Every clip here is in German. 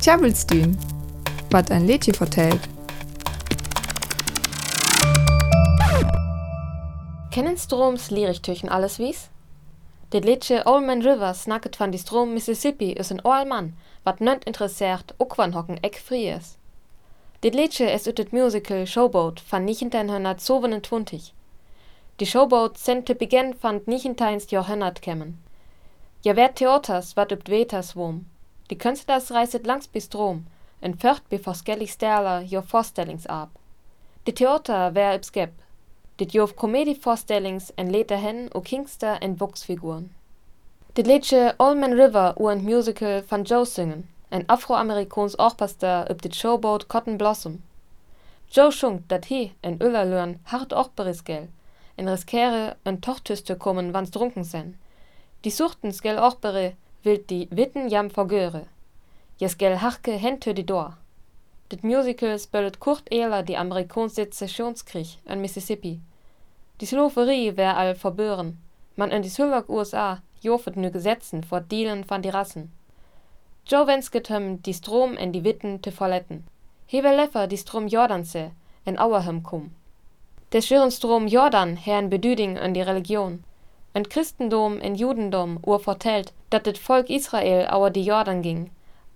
Tjabelstün, wat ein Lädchen vertellt. Kennen Stroms Lierichtüchen alles wies? Det Liedje Old Man River snacket van die Strom Mississippi is een oal man, wat nönt interessiert, ook van hocken is. Dit Liedje is uit het musical Showboat van 1927. Die Showboat sind te beginn van 19. Jahrhundert kämen. Ja werd Theaters wat upp Vetas wom. Die Künstlers reiset langs bis Strom, en jo Vorstellingsab. Die Theater wär üb skep. Dit jof Komedievorstellings en later hen o Kingster en Wuchsfiguren. Dit Liedje All Man River u ein Musical van Joe singen, ein afroamerikaans Orchester üb dit Showboat Cotton Blossom. Joe schunkt dat he en Öllerlörn hart Orchberis gel, en riskere en Tochtüste kommen wanns drunken sen. Die suchten skell Orchbere wild die Witten jam vergöre. Jes gel harke hente die Dor. Dit Musical spöllet Kurt Ehler die Sezessionskrieg an Mississippi. Die Slaverie wär all verbören. Man in die Sulak USA jofet nu Gesetzen vor Dealen van die Rassen. Joe wensket hem die Strom en die Witten te verletten. He will leffer die Strom Jordanse en Auerhem kum. Der schweren Strom Jordan herrn Bedüding an die Religion. En Christendom en Judendom ur vertellt, dat het Volk Israel auer die Jordan ging,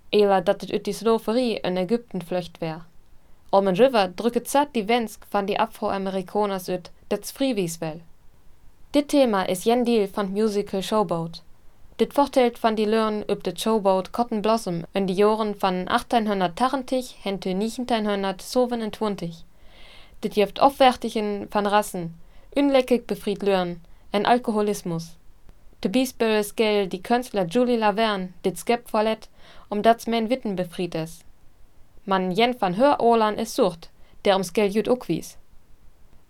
eler dat het ut die Slaverie in Ägypten flöcht wär. Almen River drücket zat die Wensk van die Afroamerikaners ut, dat's friwies well. Dit Thema is jen Deal van Musical Showboat. Dit vertelt van die Learn üb det Showboat Cotton Blossom in die Joren van 1880 hen te 1927. Dit jeft opwärtigen van Rassen, unleckig befried Learn, en Alkoholismus. De biesböes gel die Künstler Julie Laverne dit skep verlet, um dats men Witten befried es. Man jen van hör Orlan is sucht, der ums gel jut ukwies.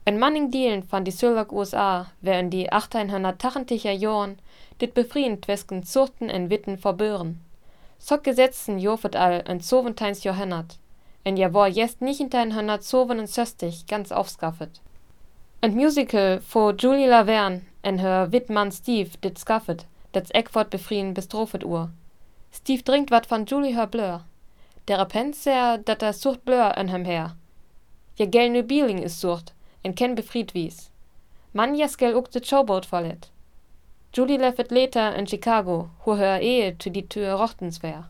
En manning Dielen van die Sulak USA wär in die 1880er Joren dit befriend wesken Zuchten en Witten verbören. So Gesetzen jofet all en 17. Jahrhundert, en ja war jest 1967 ganz aufskaffet. En Musical vor Julie Laverne en her Witmann Steve dit skaffet, dat's Eckford befrien bestrofet ur. Steve drinkt wat van Julie her blur. Der repent sehr, dat er sucht blur en hem her. Ja gel nu Bieling is sucht, en ken befried wies. Man ja skell ook de Showboat verlet. Julie leffet later in Chicago, wo her Ehe zu die Tür rochtens wär.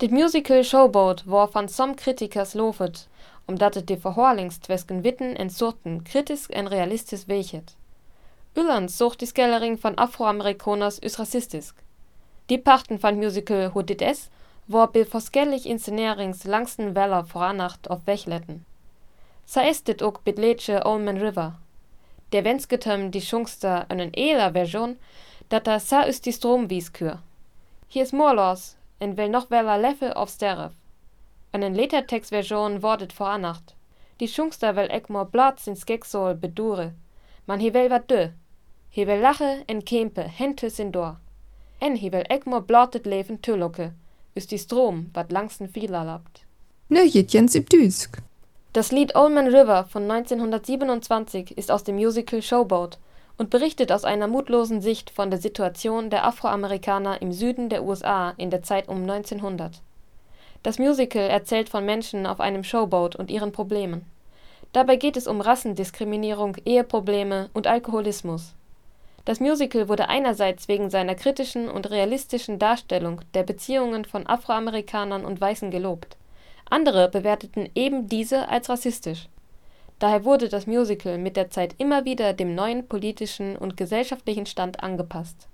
Dit Musical Showboat war van som Kritikers lofet, omdat het de verhoorlings twesken Witten en Sorten kritisch en realistisch weechet. Uland sucht die Skellering van Afroamerikaners is racistisch. Die Parten van Musical hoe dit es, war be forskellig inszenerings langsten Weller voranacht auf Wechletten. Sa ist dit ook bedletsche Olman River. Der wensketem die Schungster einen eler Version, dat er sa ist die Stromwieskür. Hier is Morlos, en will noch weller Leffe auf Sterf. Einen Lettertextversion wordet voranacht. Die Schungster will ek more Platz in Skeksol bedure. Man he will wat dö. He will lache en kempe, hentes in dor. En he will ek more blatet leven tülloke. Ist die Strom, wat langsten vieler labt. Ne Jens im Düsk. Das Lied Old Man River von 1927 ist aus dem Musical Showboat und berichtet aus einer mutlosen Sicht von der Situation der Afroamerikaner im Süden der USA in der Zeit um 1900. Das Musical erzählt von Menschen auf einem Showboat und ihren Problemen. Dabei geht es um Rassendiskriminierung, Eheprobleme und Alkoholismus. Das Musical wurde einerseits wegen seiner kritischen und realistischen Darstellung der Beziehungen von Afroamerikanern und Weißen gelobt. Andere bewerteten eben diese als rassistisch. Daher wurde das Musical mit der Zeit immer wieder dem neuen politischen und gesellschaftlichen Stand angepasst